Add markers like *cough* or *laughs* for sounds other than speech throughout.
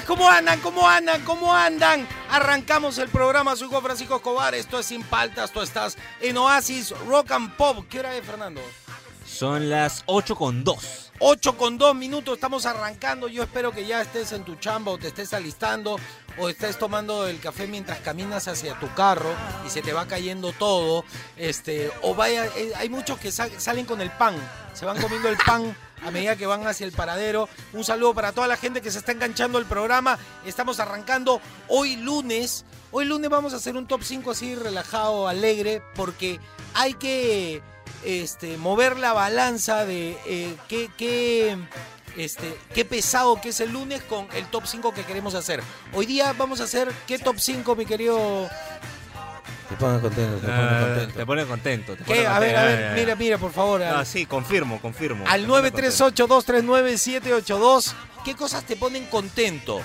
Días, ¿cómo andan? ¿Cómo andan? ¿Cómo andan? Arrancamos el programa, soy Juan Francisco Escobar, esto es Sin Paltas, tú estás en Oasis Rock and Pop. ¿Qué hora es, Fernando? Son las 8 con 2. 8 con 2 minutos, estamos arrancando. Yo espero que ya estés en tu chamba o te estés alistando o estés tomando el café mientras caminas hacia tu carro y se te va cayendo todo. Este, o vaya, eh, hay muchos que sal- salen con el pan, se van comiendo el pan a medida que van hacia el paradero. Un saludo para toda la gente que se está enganchando al programa. Estamos arrancando hoy lunes. Hoy lunes vamos a hacer un top 5 así relajado, alegre, porque hay que este, mover la balanza de eh, qué, este, qué pesado que es el lunes con el top 5 que queremos hacer. Hoy día vamos a hacer qué top 5, mi querido... Te pone contento, te pone Ah, contento. te pone contento. te pone A ver, a contento. ver, mira, mira, por favor. Ah, al- sí, confirmo, confirmo. al Te pone contento. 938-239-782, ¿qué cosas te ponen contento?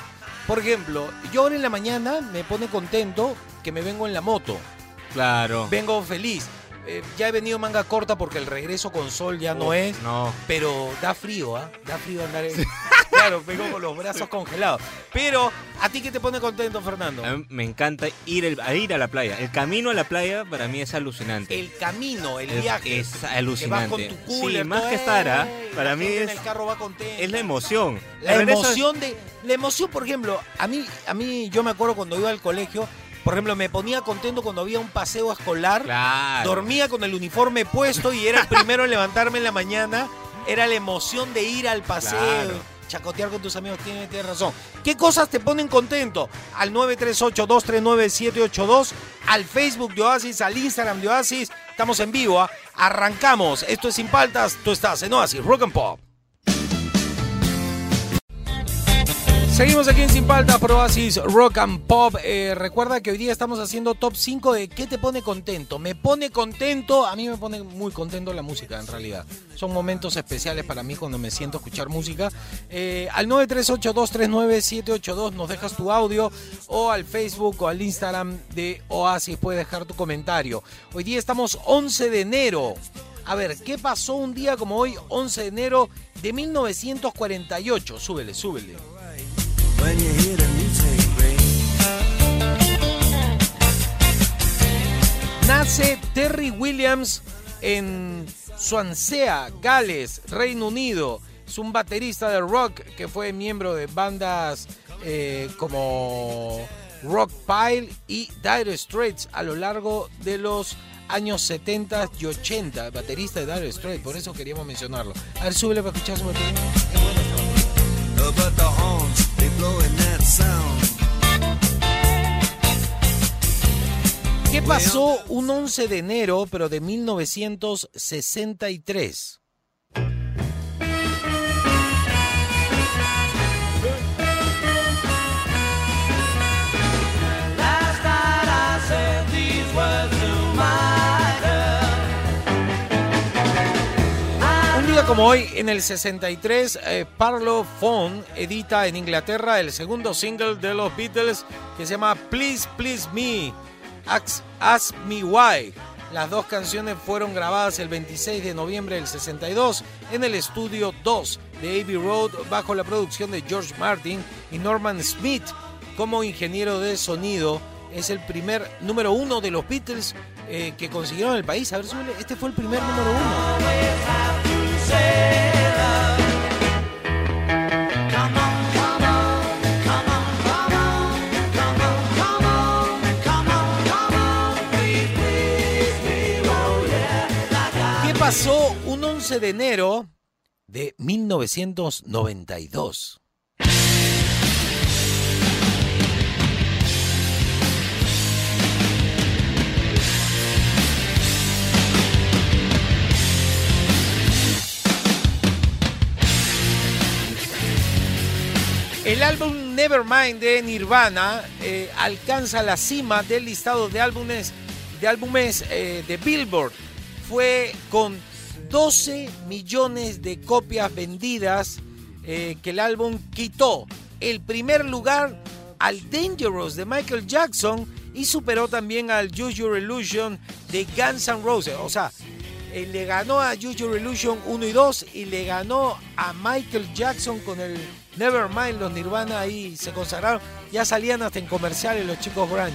Por ejemplo, yo ahora en la mañana me pone contento que me vengo en la moto. Claro. Vengo feliz. Eh, ya he venido manga corta porque el regreso con sol ya no es. No. Pero da frío, ¿ah? Da frío andar en... *laughs* Claro, vengo con los brazos congelados. Pero, ¿a ti qué te pone contento, Fernando? A mí me encanta ir, el- a ir a la playa. El camino a la playa para mí es alucinante. El camino, el Es- viaje. es Que vas alucinante. con tu cooler. sí, más todo, que estar, ¿ah? ey, para la mí gente es, en el carro va contento. es la emoción. La El regreso es- emoción de. La emoción, por ejemplo, a mí, a mí, yo me acuerdo cuando iba al colegio, por ejemplo, me ponía contento cuando había un paseo escolar. Claro. Dormía con el uniforme puesto y era el primero en levantarme en la mañana. Era la emoción de ir al paseo. Claro. Chacotear con tus amigos, tienes, tienes razón. ¿Qué cosas te ponen contento? Al 938-239-782, al Facebook de Oasis, al Instagram de Oasis. Estamos en vivo, ¿ah? arrancamos. Esto es Sin Paltas, tú estás en Oasis, Rock and Pop. Seguimos aquí en Sin Paltas por Oasis Rock and Pop. Eh, recuerda que hoy día estamos haciendo top 5 de qué te pone contento. Me pone contento, a mí me pone muy contento la música en realidad. Son momentos especiales para mí cuando me siento a escuchar música. Eh, al 938-239-782 nos dejas tu audio o al Facebook o al Instagram de Oasis puedes dejar tu comentario. Hoy día estamos 11 de enero. A ver, ¿qué pasó un día como hoy, 11 de enero de 1948? Súbele, súbele. Nace Terry Williams en Swansea, Gales, Reino Unido. Es un baterista de rock que fue miembro de bandas eh, como Rock Pile y Dire Straits a lo largo de los años 70 y 80. Baterista de Dire Straits, por eso queríamos mencionarlo. A ver, súbele para escuchar su batería. Qué buena esta batería. uh, but the horns, they blowing that sound. ¿Qué pasó un 11 de enero, pero de 1963? Como hoy, en el 63, eh, Parlophone edita en Inglaterra el segundo single de los Beatles que se llama Please Please Me, Ask, Ask Me Why. Las dos canciones fueron grabadas el 26 de noviembre del 62 en el estudio 2 de Abbey Road bajo la producción de George Martin y Norman Smith como ingeniero de sonido. Es el primer número uno de los Beatles eh, que consiguieron el país. A ver, súbele. este fue el primer número uno. ¿Qué pasó un 11 de enero de 1992? El álbum Nevermind de Nirvana eh, alcanza la cima del listado de álbumes de álbumes eh, de Billboard. Fue con 12 millones de copias vendidas eh, que el álbum quitó el primer lugar al Dangerous de Michael Jackson y superó también al Use Your Illusion de Guns N' Roses. O sea, le ganó a Use Your Illusion 1 y 2 y le ganó a Michael Jackson con el Nevermind. Los Nirvana ahí se consagraron. Ya salían hasta en comerciales los chicos grunge.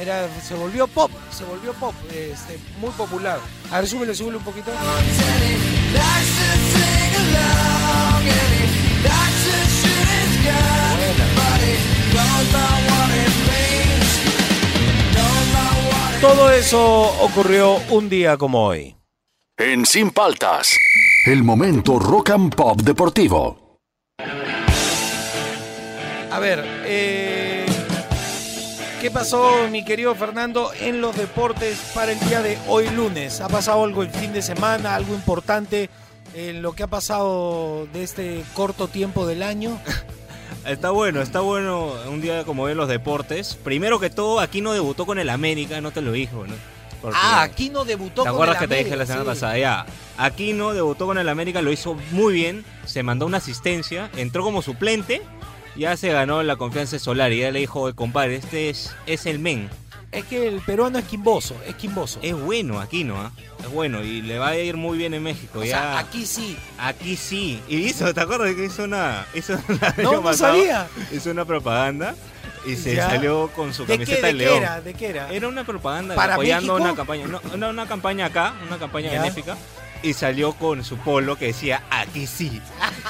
Era, se volvió pop, se volvió pop, este, muy popular. A ver, súbele, súbele un poquito. Todo eso ocurrió un día como hoy. En Sin Paltas, el momento rock and pop deportivo. A ver, eh, ¿qué pasó, mi querido Fernando, en los deportes para el día de hoy lunes? ¿Ha pasado algo el fin de semana, algo importante en lo que ha pasado de este corto tiempo del año? *laughs* Está bueno, está bueno un día como hoy en los deportes. Primero que todo, aquí no debutó con el América, no te lo dijo, ¿no? Porque- ah, Aquino debutó ¿Te con acuerdas el que te dije la América, semana sí. pasada? Ya, Aquino debutó con el América, lo hizo muy bien, se mandó una asistencia, entró como suplente, ya se ganó la confianza de Solari, ya le dijo, "Oye, compadre, este es, es el men. Es que el peruano es quimboso, es quimboso. Es bueno Aquino, ¿ah? es bueno y le va a ir muy bien en México. o ya, sea, aquí sí. Aquí sí. Y hizo, ¿te acuerdas que hizo una. Hizo una- *laughs* el No, no pasado, sabía. Hizo una propaganda y se Ya. salió con su ¿De qué, camiseta de de qué León. era? ¿De qué era? Era una propaganda ¿Para apoyando México? una campaña. No, una, una campaña acá, una campaña Ya. benéfica. Y salió con su polo que decía aquí sí.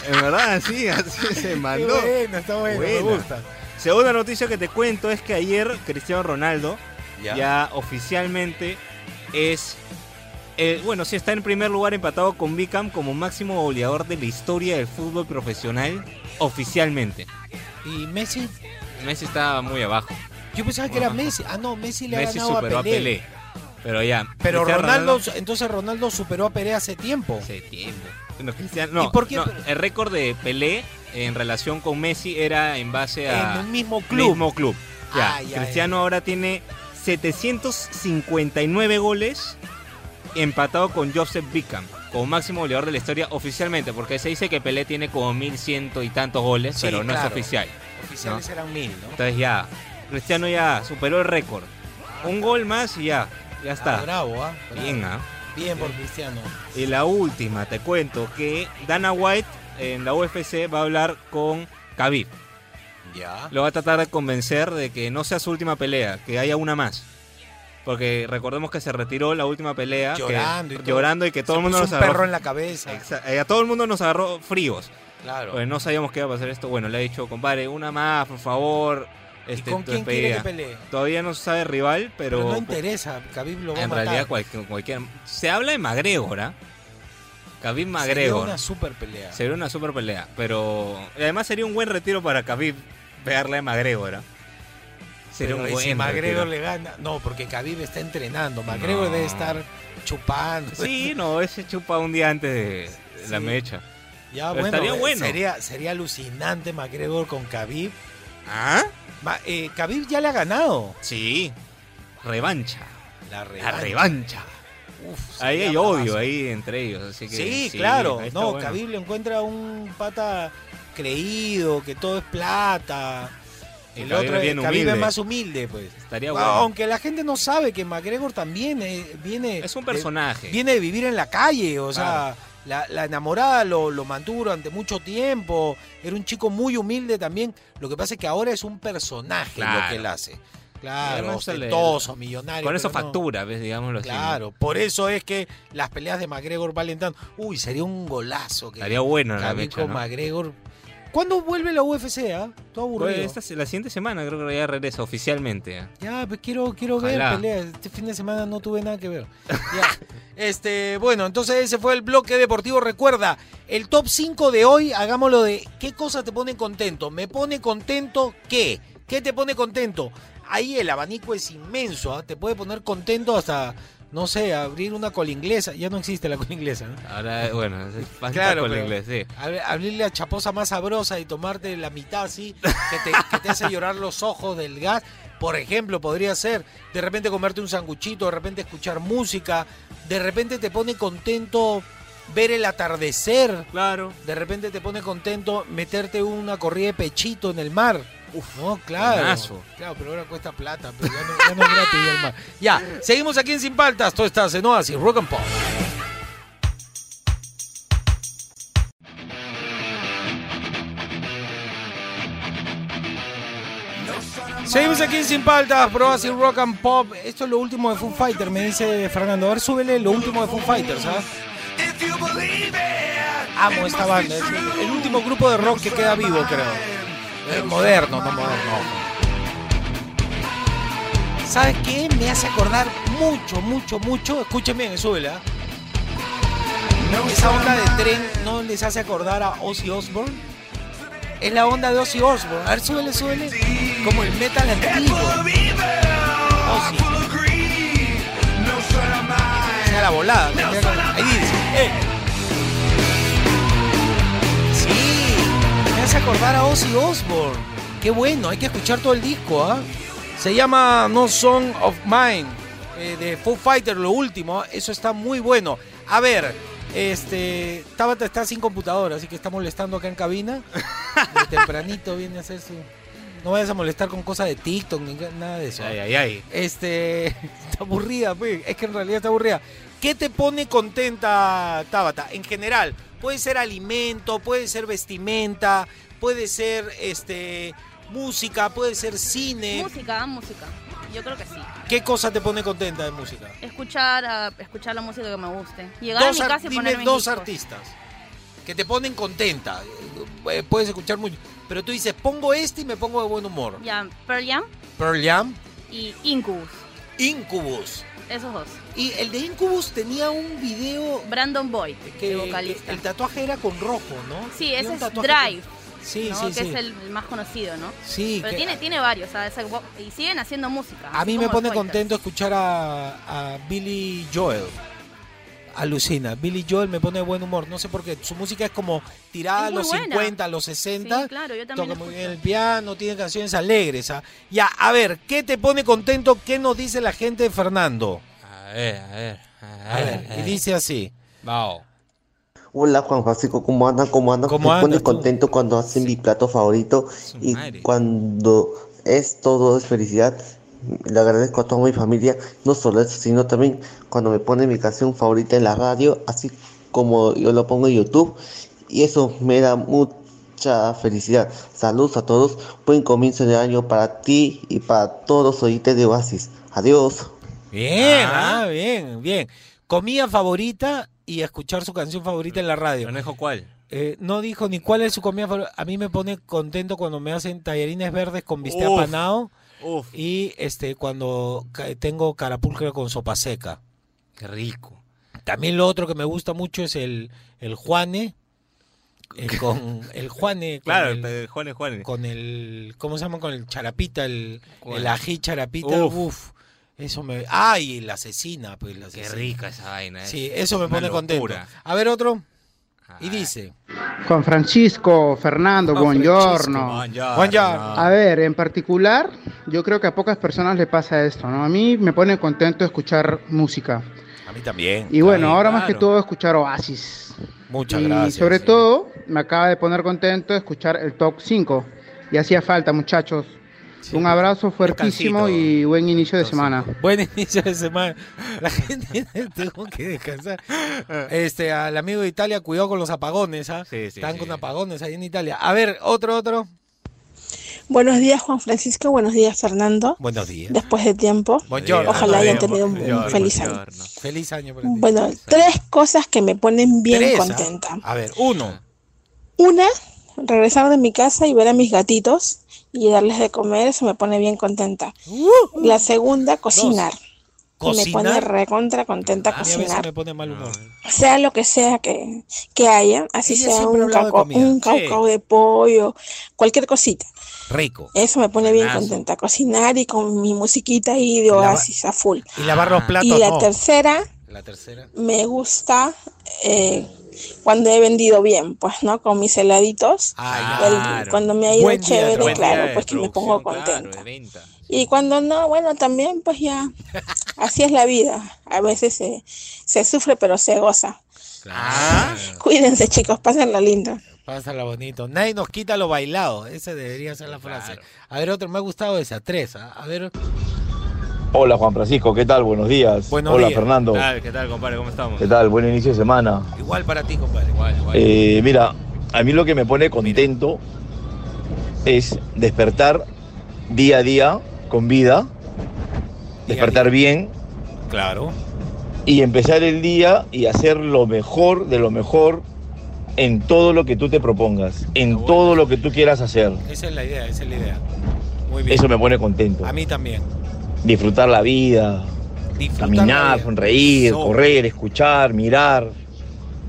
En verdad, así, así *laughs* se Qué mandó. bueno, está bueno, me Buena. gusta. Segunda noticia que te cuento es que ayer Cristiano Ronaldo ya, oficialmente es. eh, bueno, sí está en primer lugar empatado con Beckham como máximo goleador de la historia del fútbol profesional oficialmente. ¿Y Messi? Messi está muy abajo. Yo pensaba que era Messi. Ah, no, Messi le ha Messi ganado superó a a Pelé. Pero ya. Pero Ronaldo, entonces Ronaldo superó a Pelé hace tiempo. Hace tiempo. No, Cristiano- no, ¿Y por qué? no, el récord de Pelé en relación con Messi era en base a. En el mismo club. Mismo club. Ya, Ah, ya, Cristiano ahora tiene 759 goles empatado con Joseph Beckham como máximo goleador de la historia oficialmente, porque se dice que Pelé tiene como 1100 y tantos goles, Sí, pero no claro. es oficial. Oficiales eran mil, ¿no? Entonces ya, Cristiano ya superó el récord. Un gol más y ya, ya Ah, está. bravo, ¿ah? Bravo. Bien, ¿ah? Bien por Cristiano. Y la última, te cuento que Dana White en la UFC va a hablar con Khabib. Ya. Lo va a tratar de convencer de que no sea su última pelea, que haya una más. Porque recordemos que se retiró la última pelea. que- Llorando y todo. llorando y que todo Se el mundo puso nos un perro agarró. en la cabeza. Exa- eh, a todo el mundo nos agarró fríos. Claro. Pues no sabíamos que iba a pasar esto. Bueno, le ha dicho, compadre, una más, por favor. ¿Y Este, con tu quién quiere que despedida". pelee? Todavía no se sabe rival, pero, Pero no interesa, Khabib lo va a en matar. realidad cualquier. Se habla de McGregor, ¿ah? Khabib Sería McGregor. una super pelea. Sería una super pelea. Pero y además sería un buen retiro para Khabib pegarle a McGregor. ¿ah? Sería Pero un ¿y buen si McGregor retiro. le gana. No, porque Khabib está entrenando. McGregor No. debe estar chupando. Sí, no, ese chupa un día antes de la mecha. Ya, Pero bueno, estaría eh, bueno. Sería, sería alucinante McGregor con Khabib. ¿Ah? Ma- eh, Khabib ya le ha ganado. Sí. Revancha. La La revancha. Uf, Ahí hay odio ahí entre ellos, así que Sí, claro. No, bueno. Khabib le encuentra un pata creído, que todo es plata. Y El Khabib otro es bien Khabib es más humilde, pues. Estaría bueno. Aunque la gente no sabe que McGregor también eh, viene. Es un de- personaje. viene de vivir en la calle, o sea, la, la enamorada lo, lo mantuvo durante mucho tiempo, era un chico muy humilde también, lo que pasa es que ahora es un personaje lo Claro. que él hace. Claro, ostentoso, millonario. Con eso pero no. factura, ves, digámoslo así. ¿no? Claro, por eso es que las peleas de McGregor valen tanto. Uy, sería un golazo. Que Estaría bueno la. McGregor. ¿Cuándo vuelve la UFC, ah? Todo aburrido. Pues esta, la siguiente semana creo que ya regresa oficialmente. ¿ah? Ya, pues quiero, quiero ver peleas. Este fin de semana no tuve nada que ver. Ya. *laughs* este, bueno, entonces ese fue el bloque deportivo. Recuerda, el top 5 de hoy, hagámoslo de qué cosa te pone contento. Me pone contento qué. ¿Qué te pone contento? Ahí el abanico es inmenso, ¿ah? te puede poner contento hasta no sé, abrir una colinglesa. Ya no existe la colinglesa, ¿no? Ahora, bueno, es *laughs* más Claro, pero- inglés, sí. Ab- Abrirle a chaposa más sabrosa y tomarte la mitad así, que te, que te hace llorar los ojos del gas. Por ejemplo, podría ser de repente comerte un sanguchito, de repente escuchar música, de repente te pone contento ver el atardecer, Claro. de repente te pone contento meterte una corrida de pechito en el mar. Uf, no, claro. buenazo. Claro, pero ahora cuesta plata, pero ya no, ya no es gratis al mar. Ya, seguimos aquí en Sin Paltas, tú estás en Oasis, Rock and Pop. Seguimos aquí en Sin Paltas, Pro Oasis Rock and Pop. Esto es lo último de Foo Fighter, me dice Fernando. A ver, súbele lo último de Foo Fighters, ¿sabes? Amo esta banda, es el, último grupo de rock que queda vivo, creo. Eh, moderno, no moderno. ¿Sabes qué? Me hace acordar mucho, mucho, mucho. Escuchen bien, súbele, ¿ah? Esa onda de tren no les hace acordar a Ozzy Osbourne. Es la onda de Ozzy Osbourne. A ver, súbele, súbele. Como el metal antiguo. Ozzy. Sea la volada. Acordar a Ozzy Osbourne. Qué bueno, hay que escuchar todo el disco, ¿ah? Se llama No Song of Mine, eh, de Foo Fighter, lo último. ¿ah? Eso está muy bueno. A ver, este. Tabata está sin computadora, así que está molestando acá en cabina. De tempranito viene a hacer su. No vayas a molestar con cosas de TikTok ni nada de eso. ¿ah? Ay, ay, ay. Este. *laughs* Está aburrida, pues. Es que en realidad está aburrida. ¿Qué te pone contenta, Tabata? En general, puede ser alimento, puede ser vestimenta, puede ser este música, puede ser cine. Música, música. Yo creo que sí. ¿Qué cosa te pone contenta de música? Escuchar, escuchar la música que me guste. Llegar Dos a mi casa y dime ponerme dos discos. artistas que te ponen contenta. Eh, Puedes escuchar mucho. Pero tú dices, pongo este y me pongo de buen humor. Ya, Pearl Jam Pearl Jam, y Incubus. Incubus. Esos dos. Y el de Incubus tenía un video Brandon Boyd, que, el que vocalista. el tatuaje era con rojo, ¿no? Sí, ese es Drive, Sí, ¿no? sí, que sí. es el, el más conocido, ¿no? Sí, Pero que tiene, tiene varios, ¿sabes? Y siguen haciendo música. a mí me pone contento escuchar a, a Billy Joel. Alucina, Billy Joel me pone de buen humor, no sé por qué, su música es como tirada a Es muy los buena. 50, a los 60, Sí, claro, yo también toca lo muy bien el piano, tiene canciones alegres. ¿ah? Ya, a ver, ¿qué te pone contento? ¿Qué nos dice la gente de Fernando? A ver, a ver. A ver, y dice así. Vamos. Hola Juan Francisco, ¿cómo andan? ¿Cómo andan? ¿Cómo Me pone contento cuando hacen mi plato favorito Su y madre. cuando es todo es felicidad. Le agradezco a toda mi familia, no solo eso, sino también cuando me pone mi canción favorita en la radio, así como yo lo pongo en YouTube. Y eso me da mucha felicidad. Saludos a todos, buen comienzo de año para ti y para todos los oyentes de Oasis. Adiós. Bien, Ah. ah, bien, bien. Comida favorita y escuchar su canción favorita en la radio. Dijo cuál. Eh, no dijo ni cuál es su comida favorita. A mí me pone contento cuando me hacen tallarines verdes con bistec Uf. apanado Uf, y este cuando tengo carapulcra con sopa seca. qué rico. También lo otro que me gusta mucho es el, el Juane. eh, *laughs* con el Juane, con, Claro, el, el Juan es Juan. con el- ¿cómo se llama? Con el charapita, el, el ají charapita. Uf. Uf. Eso me... ¡Ay! La asesina, pues la Qué asesina. rica esa vaina, ¿eh? Sí, eso me Una pone contento. locura. A ver otro. Y Ah, dice... Juan Francisco, Fernando, Juan buongiorno. buongiorno. Buongiorno. A ver, en particular, yo creo que a pocas personas le pasa esto, ¿no? A mí me pone contento escuchar música. A mí también. Y bueno, Ay, ahora más que claro. todo escuchar Oasis. Muchas y gracias. sobre sí. todo, me acaba de poner contento escuchar el Top 5. Y hacía falta, muchachos. Sí. Un abrazo fuertísimo Descansito. y buen inicio de semana. Buen *laughs* inicio de semana. La gente tengo que descansar. Este, al amigo de Italia, cuidado con los apagones, ¿ah? Sí, sí, Están sí. con apagones ahí en Italia. A ver, otro, otro. Buenos días, Juan Francisco. Buenos días, Fernando. Buenos días. Después de tiempo. Buongiorno. Ojalá hayan tenido un, feliz año. buongiorno. Feliz año ti. Bueno, tres cosas que me ponen bien Tres, ¿ah? contenta. A ver, uno. Una, regresar de mi casa y ver a mis gatitos y darles de comer, eso me pone bien contenta. Uh, La segunda, cocinar. me pone recontra contenta A mí a veces cocinar. me pone mal humor. Sea lo que sea que, que haya, así Ella sea un, caucao, un caucao de pollo, cualquier cosita. Rico. Eso me pone bien contenta. Cocinar y con mi musiquita ahí de oasis a full. Y lavar los platos, Y la no. tercera, La tercera. me gusta eh, cuando he vendido bien, pues, ¿no? Con mis heladitos. Ah, El- claro. cuando me ha ido Buen chévere, claro, pues que me pongo claro, contenta. Y cuando no, bueno, también pues ya, *laughs* así es la vida. A veces se, se sufre, pero se goza. Ah, *laughs* Cuídense chicos, pásenla linda. pásala bonito. Nadie nos quita lo bailado. Esa debería ser la frase. Claro. A ver, otro, me ha gustado esa. Tres. ¿ah? A ver. Hola Juan Francisco, ¿qué tal? Buenos días. Buenos Hola días. Fernando, ¿Qué tal, qué tal, compadre? ¿Cómo estamos? ¿qué tal? Buen inicio de semana. Igual para ti, compadre. Igual, igual. Eh, mira, a mí lo que me pone contento es despertar día a día con vida, despertar bien Claro. y empezar el día y hacer lo mejor de lo mejor en todo lo que tú te propongas, en bueno. todo lo que tú quieras hacer. Esa es la idea, esa es la idea. Muy bien. Eso me pone contento. A mí también. Disfrutar la vida, Disfrutar la caminar, vida. sonreír, correr, escuchar, mirar,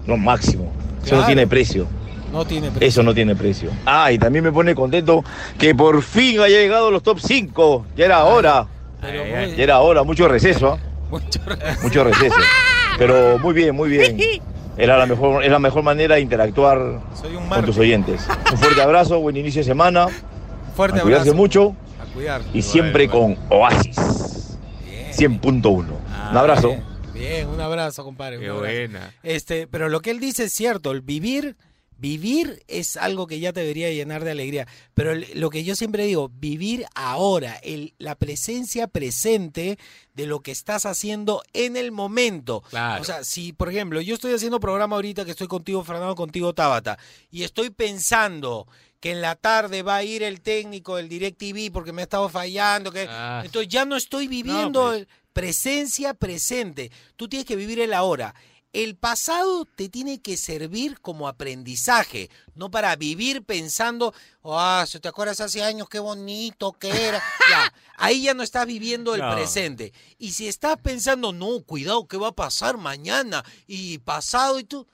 lo máximo. Eso no tiene precio. No tiene precio. Eso no tiene precio. Ah, y también me pone contento que por fin haya llegado los top 5. Ya era hora. Pero Ay, muy- ay, Ya era hora. Mucho receso. mucho Mucho receso. Pero muy bien, muy bien. Era la mejor, es la mejor manera de interactuar con tus oyentes. Un fuerte abrazo, buen inicio de semana. Fuerte A cuidarse abrazo. mucho A cuidar. y siempre con Oasis Bien. 100.1. Ah, Un abrazo. Bien, bien, un abrazo, compadre. un Qué abrazo. buena. Este, pero lo que él dice es cierto, el vivir, vivir es algo que ya te debería llenar de alegría. Pero el- lo que yo siempre digo, vivir ahora, el, la presencia presente de lo que estás haciendo en el momento. Claro. O sea, si, por ejemplo, yo estoy haciendo programa ahorita que estoy contigo, Fernando, contigo, Tabata, y estoy pensando que en la tarde va a ir el técnico del DirecTV porque me ha estado fallando, que Ah. entonces ya no estoy viviendo pues. presencia presente. Tú tienes que vivir el ahora. El pasado te tiene que servir como aprendizaje, no para vivir pensando, ah, si te acuerdas hace años qué bonito que era. *laughs* Ya, ahí ya no estás viviendo el No. presente. Y si estás pensando, no, cuidado, ¿qué va a pasar mañana? Y pasado y tú,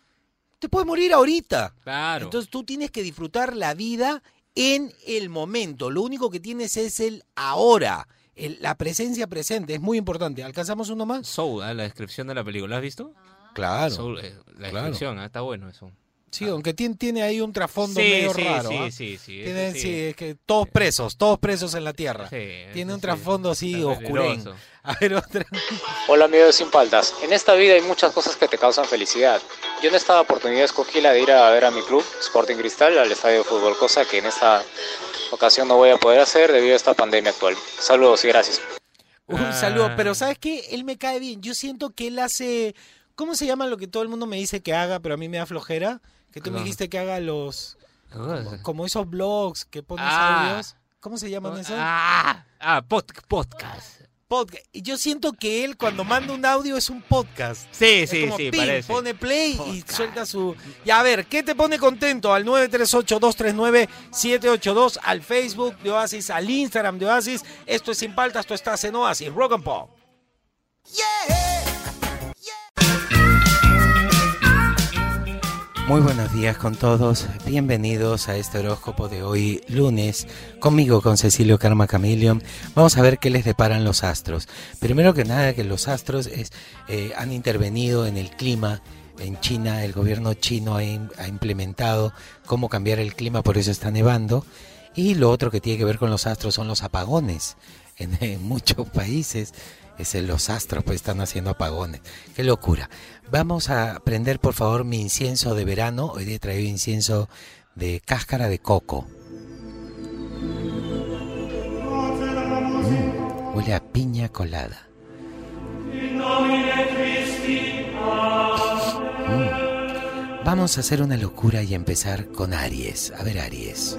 te puedes morir ahorita. Claro. Entonces tú tienes que disfrutar la vida en el momento. Lo único que tienes es el ahora. El- la presencia presente es muy importante. ¿Alcanzamos uno más? Soul, ah, la descripción de la película. ¿La has visto? Claro. Soul, eh, la claro. descripción, ah, está bueno eso. Sí, aunque tiene, tiene ahí un trasfondo Sí, medio sí, raro. sí, ¿ah? sí, sí, Tiene- ese sí, sí. es que todos presos, todos presos en la tierra. Sí, Tiene un sí. trasfondo así oscurén. A ver, otra. Hola amigos de Sin Paltas. En esta vida hay muchas cosas que te causan felicidad. Yo en esta oportunidad escogí la de ir a ver a mi club, Sporting Cristal, al estadio de fútbol, cosa que en esta ocasión no voy a poder hacer debido a esta pandemia actual. Saludos y gracias. Un Ah. saludo, pero ¿sabes qué? Él me cae bien. Yo siento que él hace. ¿Cómo se llama lo que todo el mundo me dice que haga, pero a mí me da flojera? Que tú me dijiste que haga los. ¿Qué cosa? Como esos blogs que pones Ah. audios. ¿Cómo se llaman esos? Ah, ah pod- podcast. Podcast. Y yo siento que él cuando manda un audio es un podcast. Sí, Es sí, como sí, pim, parece. pone play y suelta su... Y a ver, ¿qué te pone contento? Al 938-239-782, al Facebook de Oasis, al Instagram de Oasis. Esto es Sin Paltas, tú estás en Oasis. Rock and Pop. Muy buenos días con todos, bienvenidos a este horóscopo de hoy lunes, conmigo con Cecilio Karma Chameleon. Vamos a ver qué les deparan los astros. Primero que nada que los astros es, eh, han intervenido en el clima. En China el gobierno chino ha, im- ha implementado cómo cambiar el clima, por eso está nevando. Y lo otro que tiene que ver con los astros son los apagones. En *laughs* muchos países es en los astros pues están haciendo apagones. Qué locura. Vamos a prender por favor mi incienso de verano. Hoy he traído incienso de cáscara de coco. Mm, huele a piña colada. Mm. Vamos a hacer una locura y empezar con Aries. A ver, Aries.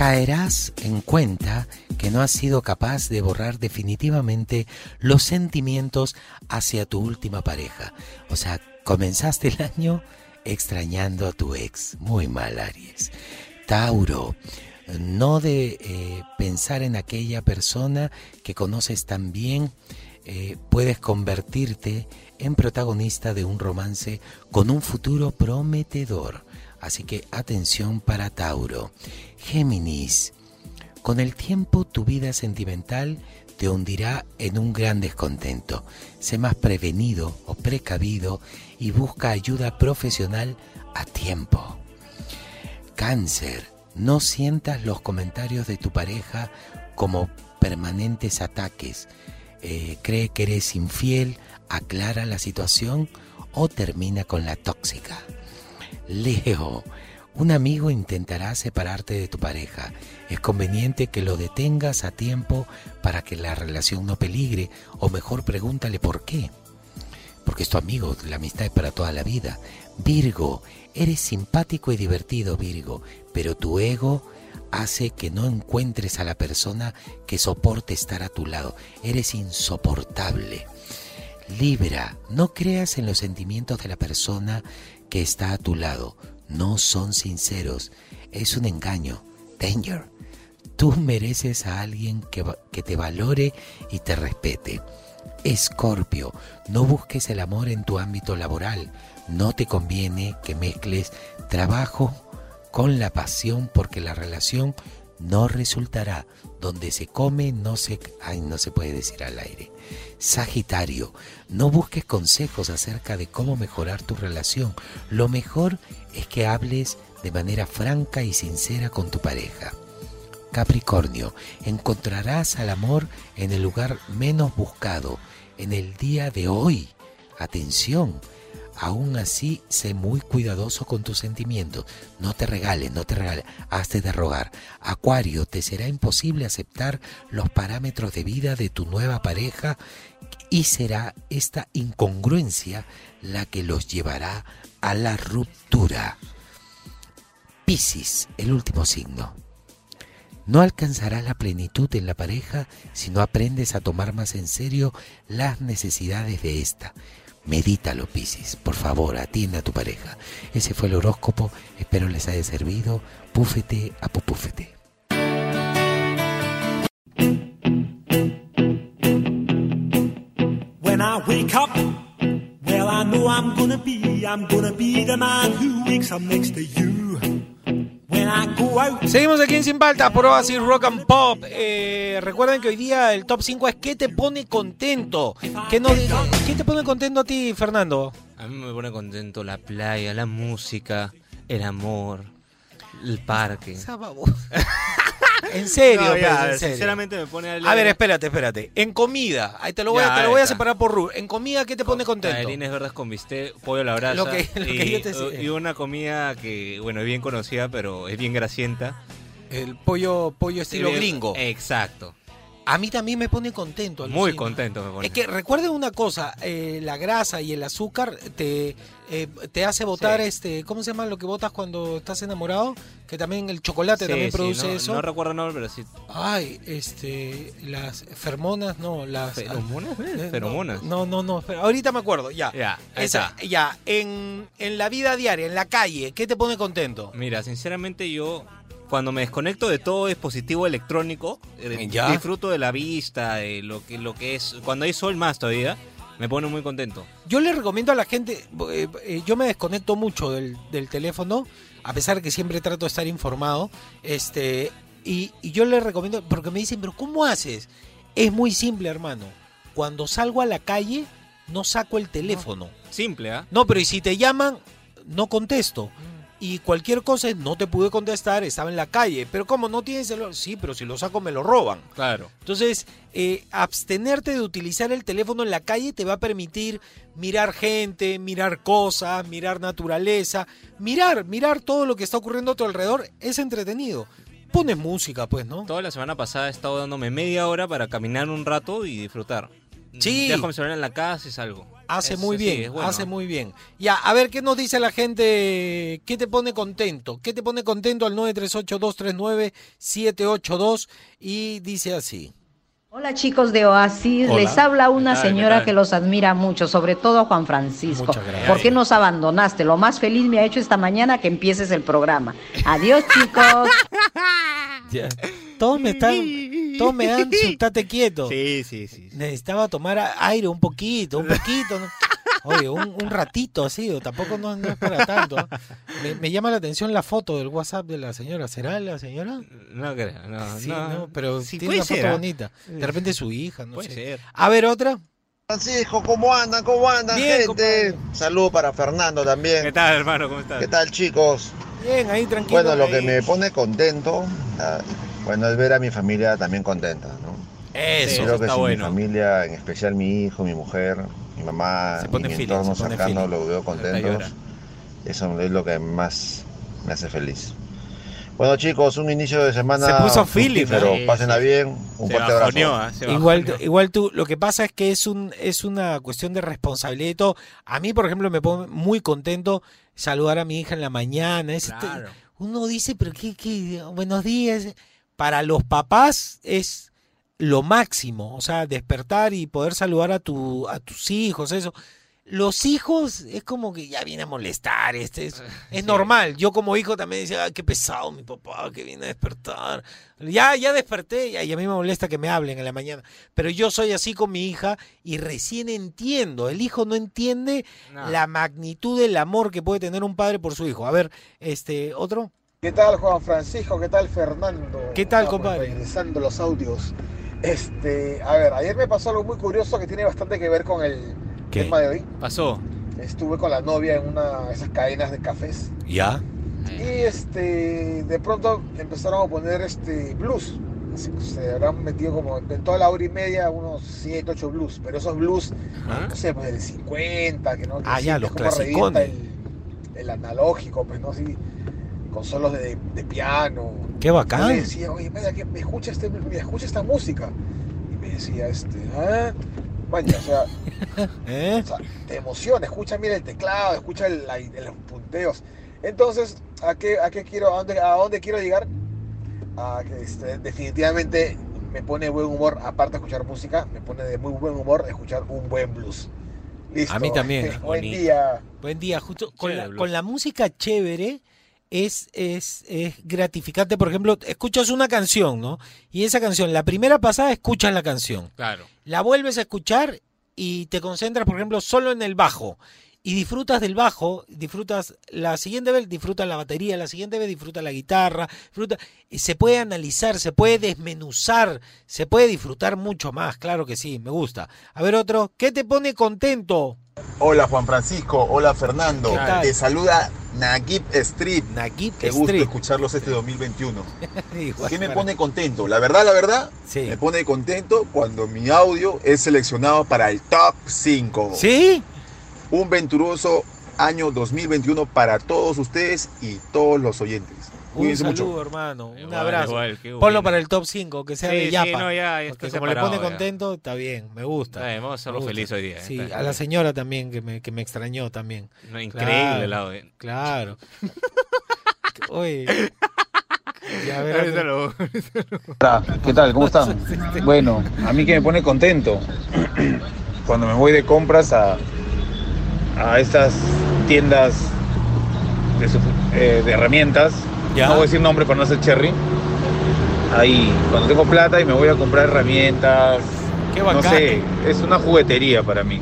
Caerás en cuenta que no has sido capaz de borrar definitivamente los sentimientos hacia tu última pareja. O sea, comenzaste el año extrañando a tu ex. Muy mal, Aries. Tauro. no de eh, pensar en aquella persona que conoces tan bien, eh, puedes convertirte en protagonista de un romance con un futuro prometedor. Así que atención para Tauro. Géminis, con el tiempo tu vida sentimental te hundirá en un gran descontento. Sé más prevenido o precavido y busca ayuda profesional a tiempo. Cáncer, no sientas los comentarios de tu pareja como permanentes ataques. Eh, cree que eres infiel, aclara la situación o termina con la tóxica. Leo, un amigo intentará separarte de tu pareja. Es conveniente que lo detengas a tiempo para que la relación no peligre o mejor pregúntale por qué. Porque es tu amigo, la amistad es para toda la vida. Virgo, eres simpático y divertido, Virgo, pero tu ego hace que no encuentres a la persona que soporte estar a tu lado. Eres insoportable. Libra, no creas en los sentimientos de la persona que está a tu lado. No son sinceros. Es un engaño. Danger. Tú mereces a alguien que, que te valore y te respete. Escorpio, no busques el amor en tu ámbito laboral. No te conviene que mezcles trabajo con la pasión porque la relación no resultará. Donde se come no se... Ay, no se puede decir al aire. Sagitario, no busques consejos acerca de cómo mejorar tu relación. Lo mejor es que hables de manera franca y sincera con tu pareja. Capricornio, encontrarás al amor en el lugar menos buscado, en el día de hoy. Atención, Aún así, sé muy cuidadoso con tus sentimientos. No te regales, no te regales, hazte de rogar. Acuario, te será imposible aceptar los parámetros de vida de tu nueva pareja y será esta incongruencia la que los llevará a la ruptura. Piscis, el último signo. No alcanzarás la plenitud en la pareja si no aprendes a tomar más en serio las necesidades de esta. Medítalo, Piscis. Por favor, atiende a tu pareja. Ese fue el horóscopo. Espero les haya servido. Púfete a. I wake up, well, I know I'm gonna be, I'm gonna be the man who wakes up next to you. When I go out, Seguimos aquí en Sin Paltas por Oasis Rock and Pop. Eh, recuerden que hoy día el top 5 es ¿Qué te pone contento? ¿Qué, no, ¿Qué te pone contento a ti, Fernando? A mí me pone contento la playa, la música, el amor, el parque. *laughs* *laughs* En serio, No, ya, pues, en serio. sinceramente me pone A ver, espérate, espérate. En comida, ahí te lo voy, a, Ya, te lo voy a separar por rubro. En comida, ¿qué te pone contento? Tallarines verdes con bistec, pollo a la brasa. Lo que- lo que y, yo te decía. y una comida que, bueno, es bien conocida, pero es bien grasienta. El pollo, pollo estilo Eh, gringo. Exacto. A mí también me pone contento. Muy alucina. contento me pone. Es que recuerden una cosa, eh, la grasa y el azúcar te, eh, te hace botar, Sí. este, ¿cómo se llama lo que botas cuando estás enamorado? Que también el chocolate Sí, también sí, produce no, eso. No recuerdo el nombre, pero sí. Ay, este, las feromonas, no, las... ¿Feromonas? Eh, no, Feromonas. No, no, no, espera, ahorita me acuerdo, ya. Ya, Esa, ya, en, en la vida diaria, en la calle, ¿qué te pone contento? Mira, sinceramente yo cuando me desconecto de todo dispositivo electrónico, eh, Ya. disfruto de la vista, de lo que lo que es cuando hay sol más todavía, me pone muy contento. Yo le recomiendo a la gente, eh, eh, yo me desconecto mucho del, del teléfono, a pesar de que siempre trato de estar informado, este, y, y yo le recomiendo, porque me dicen, pero ¿cómo haces? Es muy simple, hermano. Cuando salgo a la calle, no saco el teléfono. Simple, ¿ah? No, pero y si te llaman, no contesto. Y cualquier cosa, no te pude contestar, estaba en la calle. Pero como no tienes celular, sí, pero si lo saco me lo roban. Claro. Entonces, eh, abstenerte de utilizar el teléfono en la calle te va a permitir mirar gente, mirar cosas, mirar naturaleza, mirar, mirar todo lo que está ocurriendo a tu alrededor. Es entretenido. Pones música, pues, ¿no? Toda la semana pasada he estado dándome media hora para caminar un rato y disfrutar. Sí. Dejo mi celular en la casa y salgo. Hace muy sí, bien, bueno. hace muy bien. Ya, a ver, ¿qué nos dice la gente? ¿Qué te pone contento? ¿Qué te pone contento al 938-239-782? Y dice así. Hola chicos de Oasis, Hola. les habla una ¿Qué tal, qué señora que los admira mucho, sobre todo a Juan Francisco. Muchas gracias. ¿Por qué nos abandonaste? Lo más feliz me ha hecho esta mañana que empieces el programa. Adiós chicos. *laughs* Ya. Todos me están, todos me dan su tate quieto. Sí, sí, sí. Necesitaba tomar aire un poquito, un poquito. ¿no? Oye, un, un ratito así, o tampoco no, no es para tanto. Me, me llama la atención la foto del WhatsApp de la señora. ¿Será la señora? No creo, no. Sí, no. no, pero Sí, tiene una foto ser, ¿ah? bonita. De repente su hija, no Puede sé. ser. A ver, otra. Francisco, ¿cómo andan? ¿Cómo andan, Bien, gente? Saludos para Fernando también. ¿Qué tal, hermano? ¿Cómo estás? ¿Qué tal, chicos? Bien, ahí tranquilo. Bueno, lo que me pone contento, bueno, es ver a mi familia también contenta, ¿no? Eso, Creo que está si bueno. mi familia, en especial mi hijo, mi mujer, mi mamá Se y pone mi feeling, entorno cercano lo veo contentos, eso es lo que más me hace feliz. Bueno chicos, un inicio de semana Se puso feeling, fructífero. ¿no? pásenla bien, un Se fuerte bajoneó, abrazo. ¿ah? Se Igual, igual tú, lo que pasa es que es un es una cuestión de responsabilidad y todo. A mí, por ejemplo, me pone muy contento saludar a mi hija en la mañana. Es este- uno dice, pero qué, qué, buenos días. Para los papás es lo máximo, o sea, despertar y poder saludar a tu a tus hijos, eso. Los hijos es como que ya viene a molestar, este es, es normal. Yo como hijo también decía, "Ay, qué pesado mi papá que viene a despertar. Ya, ya desperté y a mí me molesta que me hablen en la mañana. Pero yo soy así con mi hija y recién entiendo. El hijo no entiende No. la magnitud del amor que puede tener un padre por su hijo. A ver, este, otro. ¿Qué tal Juan Francisco? ¿Qué tal Fernando? ¿Qué tal, Estamos compadre? Regresando los audios. Este, a ver, ayer me pasó algo muy curioso que tiene bastante que ver con el ¿Qué? tema de hoy. Pasó. Estuve con la novia en una de esas cadenas de cafés ¿Ya? y este, de pronto empezaron a poner este blues. Así que Se habrán metido como en toda la hora y media unos 7, 8 blues, pero esos blues, no sé, pues del 50, que no que Ah, ya, sientes los clasicones. El, el analógico, pues no así, con solos de, de piano. Qué Yo bacán. le decía, oye, mira, que me escucha, este, me escucha esta música. Y me decía, este, ah, vaya, o sea, *laughs* ¿Eh? o sea, te emociona, escucha, mira el teclado, escucha el, la- los punteos. Entonces, ¿a qué, a qué quiero, a dónde, a dónde quiero llegar? A que este, definitivamente me pone buen humor, aparte de escuchar música, me pone de muy buen humor escuchar un buen blues. Listo. A mí también. *laughs* buen día. Buen día, justo con la, con la música chévere es, es, es gratificante. Por ejemplo, escuchas una canción, ¿no? Y esa canción, la primera pasada escuchas la canción. Claro. La vuelves a escuchar y te concentras, por ejemplo, solo en el bajo. Y disfrutas del bajo, disfrutas la siguiente vez, disfrutas la batería, la siguiente vez disfrutas la guitarra, disfruta, y se puede analizar, se puede desmenuzar, se puede disfrutar mucho más, claro que sí, me gusta. A ver otro, ¿qué te pone contento? Hola Juan Francisco, hola Fernando. Te saluda Nagib Street. Nagib Qué gusto Street. escucharlos este 2021. *laughs* Igual ¿Qué me pone contento? La verdad, la verdad, Sí. me pone contento cuando mi audio es seleccionado para el top 5. ¿Sí? Un venturoso año 2021 para todos ustedes y todos los oyentes. Un saludo, mucho. hermano. Un Igual, abrazo. igual, qué Ponlo bueno. para el top 5, que sea Sí, de sí, Yapa. no, ya, ya porque como le pone ya. contento, está bien, me gusta. Vamos a hacerlo feliz hoy día, Sí, está a la señora también, que me, que me extrañó también. No, increíble Claro, el audio. Claro. Oye. Ya Hola, ¿qué tal? ¿Cómo están? *laughs* Bueno, a mí que me pone contento *clears throat* cuando me voy de compras a, a estas tiendas de, su- eh, de herramientas. Ya. No voy a decir nombre para no hacer cherry. Ahí, cuando tengo plata y me voy a comprar herramientas. Qué No bacán. sé, es una juguetería para mí.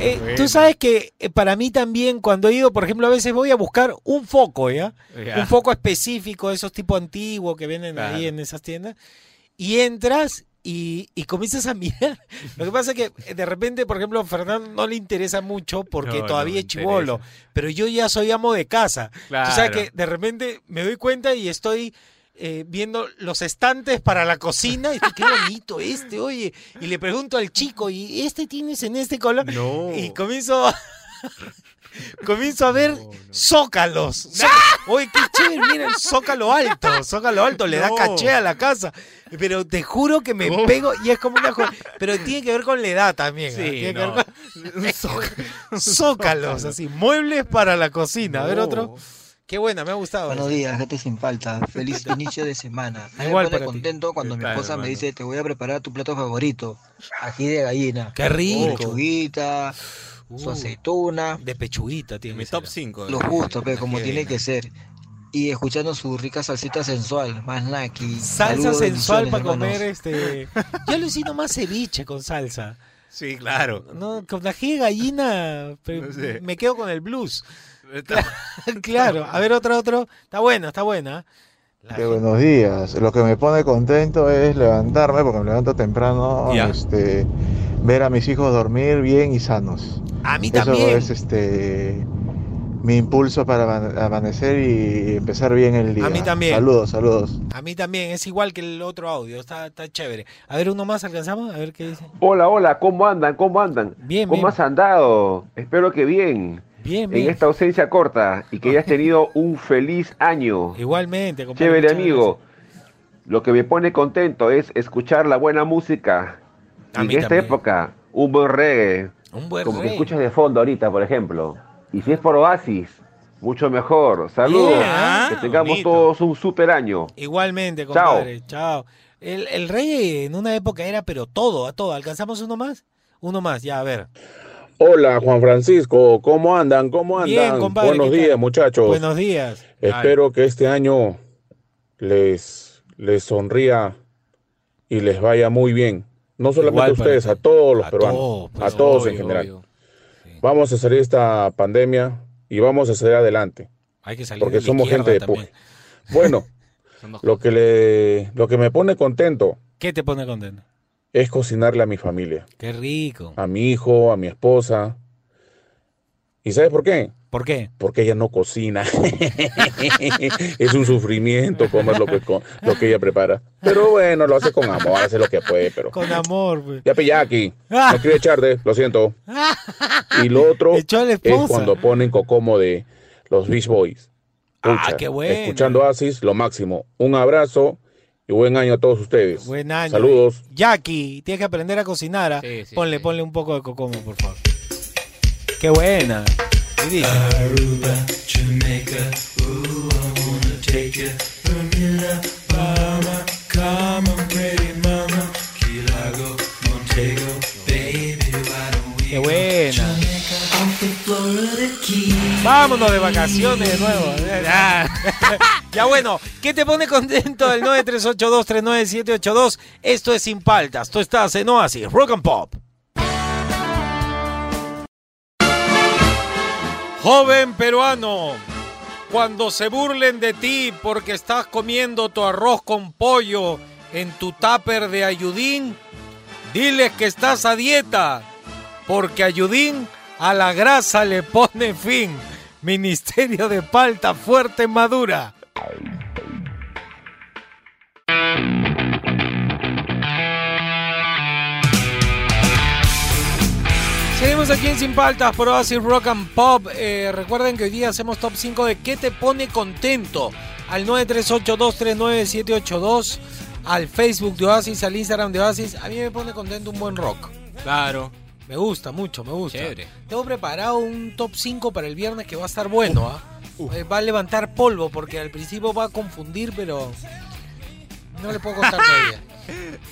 Eh, Bueno. Tú sabes que eh, para mí también, cuando he ido, por ejemplo, a veces voy a buscar un foco, ¿ya? Ya. Un foco específico, esos tipo antiguos que venden Claro. ahí en esas tiendas. Y entras y, y comienzas a *laughs* mirar. Lo que pasa es que eh, de repente, por ejemplo, a Fernando no le interesa mucho porque No, todavía es chivolo. Pero yo ya soy amo de casa. Tú sabes Claro. que de repente me doy cuenta y estoy eh, viendo los estantes para la cocina. Y digo, qué bonito este, oye. Y le pregunto al chico, ¿y este tienes en este color? No. Y comienzo a, comienzo a ver zócalos. Zó- Oye, qué chévere, mira el zócalo alto. Zócalo alto, le da caché a la casa. Pero te juro que me ¿Cómo? pego y es como una... jo- Pero tiene que ver con la edad también. ¿ah? Sí, Tiene que no. ver con- *laughs* Zócalos, así, muebles para la cocina. A ver otro. Qué buena, me ha gustado. Buenos días, gente sin falta. Feliz *laughs* inicio de semana. A mí Igual me pone para ti. contento cuando ¿Qué mi esposa hermano? me dice, te voy a preparar tu plato favorito. Ají de gallina. Qué rico. Lechuguita, su Uh, aceituna. De pechuguita tiene Mi top ser. 5. Los gustos, pero como tiene que ser. y escuchando su rica salsita sensual, más naki. Salsa sensual para hermanos. comer este. *laughs* Yo alucino más ceviche con salsa. Sí, claro. No, con ají de gallina pero No sé. me quedo con el blues. *laughs* claro, a ver otro, otro. Está buena, está buena. Qué buenos días. Lo que me pone contento es levantarme, porque me levanto temprano, este, ver a mis hijos dormir bien y sanos. A mí Eso también. es este mi impulso para ama- amanecer y empezar bien el día. A mí también. Saludos, saludos. A mí también, es igual que el otro audio, está, está chévere. A ver, uno más alcanzamos, a ver qué dice. Hola, hola, ¿cómo andan? ¿Cómo andan? Bien, ¿Cómo bien. has andado? Espero que bien. Bien, En esta ausencia corta y que hayas tenido *laughs* un feliz año. Igualmente, compadre. Chévere, amigo. Lo que me pone contento es escuchar la buena música. A Y mí en esta también. época, un buen reggae. Un buen como que escuchas de fondo ahorita, por ejemplo. Y si es por Oasis, mucho mejor. Saludos. Que tengamos Bonito. todos un super año. Igualmente, Chao. compadre. Chao. El, el reggae en una época era, pero todo, a todo. ¿Alcanzamos uno más? Uno más, ya, a ver. Hola Juan Francisco, ¿cómo andan? ¿Cómo andan? Bien, compadre, Buenos días muchachos. Buenos días. Espero que este año les, les sonría y les vaya muy bien. No solamente Igual a ustedes, a todos los A peruanos, todos, a pues, todos en general. obvio. Vamos a salir de esta pandemia y vamos a salir adelante. Hay que salir Porque de somos gente de puje. Bueno, *laughs* lo que, le, lo que me pone contento ¿Qué te pone contento? es cocinarle a mi familia, Qué rico. a mi hijo, a mi esposa. ¿Y sabes por qué? ¿Por qué? Porque ella no cocina. *laughs* es un sufrimiento comer lo que, lo que ella prepara. Pero bueno, lo hace con amor, hace lo que puede, pero... Con amor, pues. Ya pillé aquí. *laughs* Me escribe echarte, lo siento. Y lo otro es cuando ponen Cocomo de los Beach Boys. Ah, qué bueno. Escuchando Asis, lo máximo. Un abrazo y buen año a todos ustedes. Buen año. Saludos. Jackie, tienes que aprender a cocinar. ¿ah? ponle, ponle un poco de cocomo, por favor. Qué buena. Y dice, Aruba, Jamaica, ooh, I wanna take you. Bermuda, Bahama, come on, pretty mama. Key Largo, Montego, baby, why don't we Qué go buena. Jamaica, off the Florida Keys. Vámonos de vacaciones de nuevo. Ya, *laughs* ya bueno, ¿qué te pone contento el *laughs* 938239782? Esto es Sin Paltas. Tú estás en Oasis, Rock and Pop. Joven peruano, cuando se burlen de ti porque estás comiendo tu arroz con pollo en tu tupper de ayudín, diles que estás a dieta, porque ayudín a la grasa le pone fin. Ministerio de Palta Fuerte Madura. Seguimos aquí en Sin Paltas por Oasis Rock and Pop. Eh, recuerden que hoy día hacemos top 5 de qué te pone contento. Al 938239782, al Facebook de Oasis, al Instagram de Oasis. A mí me pone contento un buen rock. Claro. Me gusta mucho, me gusta. Chévere. Tengo preparado un top 5 para el viernes que va a estar bueno. Eh, Va a levantar polvo porque al principio va a confundir, pero no le puedo contar *laughs* todavía.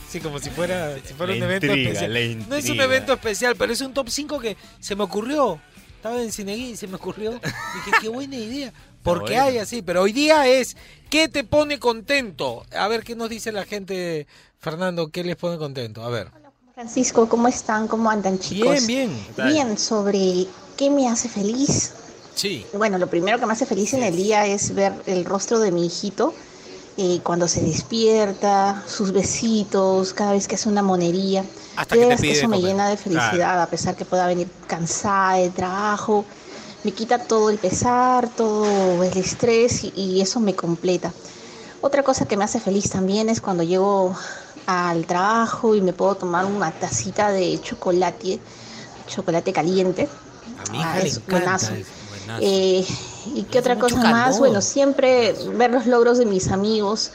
Sí, como si fuera, si fuera un evento intriga, especial. la No es un evento especial, pero es un top 5 que se me ocurrió. Estaba en Cinegui y se me ocurrió. Dije, qué buena idea. Porque bueno. hay así, pero hoy día es ¿qué te pone contento? A ver qué nos dice la gente, Fernando, ¿qué les pone contento? A ver. Francisco, ¿cómo están? ¿Cómo andan chicos? Bien, bien. Bien, sobre qué me hace feliz. Sí. Bueno, lo primero que me hace feliz en el día es ver el rostro de mi hijito eh, cuando se despierta, sus besitos, cada vez que hace una monería. Hasta que te eso me comer. llena de felicidad, Claro. a pesar que pueda venir cansada de trabajo. Me quita todo el pesar, todo el estrés y, y eso me completa. Otra cosa que me hace feliz también es cuando llego al trabajo y me puedo tomar una tacita de chocolate, chocolate caliente. A hija Ah, es encanta buenazo. buenazo. Eh, ¿Y qué otra cosa más? Bueno, siempre ver los logros de mis amigos.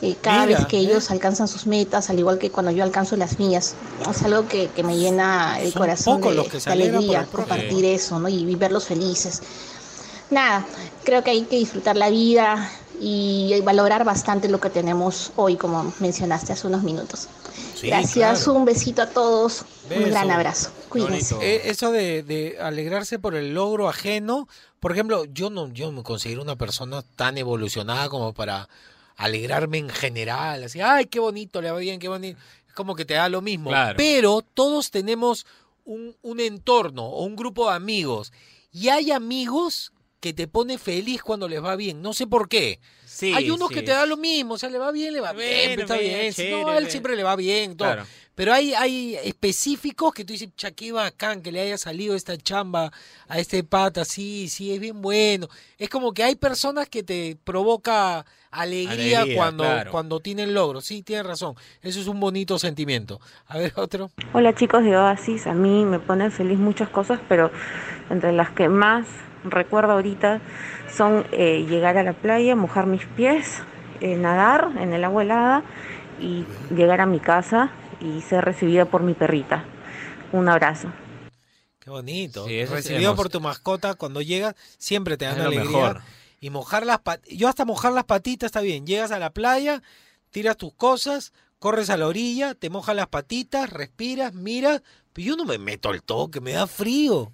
eh, cada Mira, vez que ellos alcanzan sus metas, al igual que cuando yo alcanzo las mías, es algo que, que me llena el Son corazón de, los que alegría, compartir eso, ¿no? Y, y verlos felices. Nada, creo que hay que disfrutar la vida y valorar bastante lo que tenemos hoy, como mencionaste hace unos minutos. Sí, Gracias, claro. un besito a todos, un gran abrazo. Eh, eso de, de alegrarse por el logro ajeno, por ejemplo, yo no, yo me considero una persona tan evolucionada como para alegrarme en general, así, ay, qué bonito, le va bien, qué bonito, es como que te da lo mismo. Claro. Pero todos tenemos un, un entorno o un grupo de amigos y hay amigos que te pone feliz cuando les va bien, no sé por qué. Sí, hay unos sí. que te da lo mismo, o sea, le va bien, le va bien, Bueno, está bien, bien. No, a él bien. siempre le va bien, todo. Claro. Pero hay, hay específicos que tú dices, cha, qué bacán que le haya salido esta chamba a este pata, sí, sí, es bien bueno. Es como que hay personas que te provoca alegría, Alegría, cuando, claro. cuando tienen logros. Sí, tienes razón. Eso es un bonito sentimiento. A ver, otro. Hola chicos de Oasis, a mí me ponen feliz muchas cosas, pero entre las que más recuerdo ahorita son eh, llegar a la playa, mojar mis pies, eh, nadar en el agua helada y llegar a mi casa y ser recibida por mi perrita. Un abrazo. Qué bonito. Sí, es Recibido por tu mascota, cuando llegas, siempre te dan Es lo mejor. Y mojar las patitas. Yo hasta mojar las patitas está bien. Llegas a la playa, tiras tus cosas, corres a la orilla, te mojas las patitas, respiras, miras. Pero yo no me meto al toque, me da frío.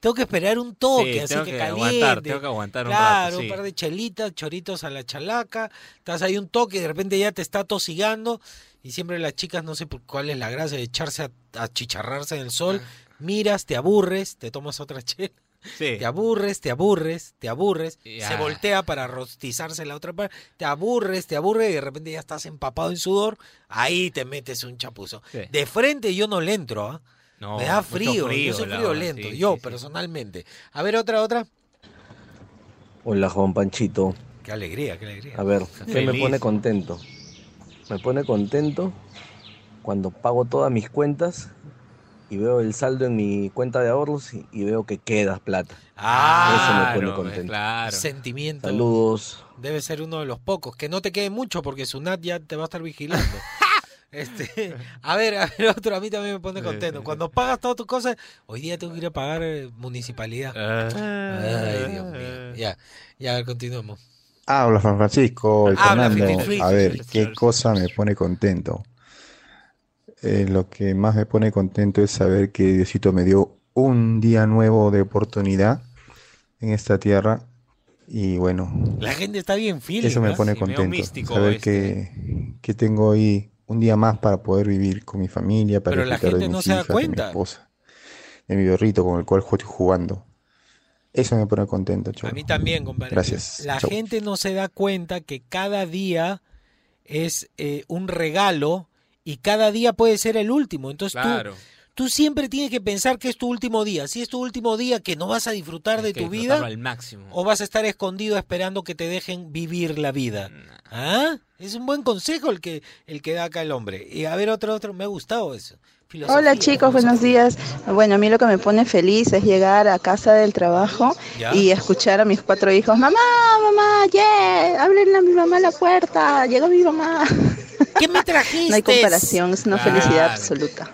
Tengo que esperar un toque, Sí, así tengo que, que caliente. aguantar, tengo que aguantar un claro, rato, sí. un par de chelitas, choritos a la chalaca. Estás ahí un toque y de repente ya te está tosigando. Y siempre las chicas, no sé por cuál es la gracia de echarse a, a chicharrarse en el sol. Miras, te aburres, te tomas otra chela. Sí. Te aburres, te aburres, te aburres. Se voltea para rostizarse la otra parte. Te aburres, te aburres y de repente ya estás empapado en sudor. Ahí te metes un chapuzo. Sí. De frente yo no le entro, ¿ah? No, Me da frío, frío, yo soy frío verdad, lento, sí, yo personalmente. A ver, otra, otra. Hola Juan Panchito. Qué alegría, qué alegría. A ver, ¿qué me pone contento? Me pone contento cuando pago todas mis cuentas y veo el saldo en mi cuenta de ahorros y, y veo que queda plata. Eso me pone contento. claro. Sentimiento. Saludos. Debe ser uno de los pocos. Que no te quede mucho porque Sunat ya te va a estar vigilando. *laughs* Este, a ver, a ver, otro, a mí también me pone contento. Cuando pagas todas tus cosas, hoy día tengo que ir a pagar eh, municipalidad. Ay, Dios mío. Ya, ya, continuemos. Habla Juan Francisco, el Habla, Fernando. A ver, qué cosa me pone contento. Eh, lo que más me pone contento es saber que Diosito me dio un día nuevo de oportunidad en esta tierra. Y bueno, La gente está bien feeling. eso me pone Sí, contento. místico Saber este. que, que tengo hoy un día más para poder vivir con mi familia, para Pero la de no se da de mi esposa, de mi perrito con el cual estoy jugando. Eso me pone contento, A cholo. mí también, compadre. Gracias. La Chau. gente no se da cuenta que cada día es eh, un regalo y cada día puede ser el último. Entonces tú- Claro. tú, siempre tienes que pensar que es tu último día. Si es tu último día, que no vas a disfrutar de que tu vida al máximo. o vas a estar escondido esperando que te dejen vivir la vida. ¿Ah? Es un buen consejo el que, el que da acá el hombre. Y a ver, otro, otro, me ha gustado eso. Hola chicos, buenos días. Bueno, a mí lo que me pone feliz es llegar a casa del trabajo Ya. y escuchar a mis cuatro hijos, mamá, mamá, yeah, ábrenle a mi mamá la puerta, llegó mi mamá. *laughs* ¿Qué me trajiste? No hay comparación, es una felicidad absoluta.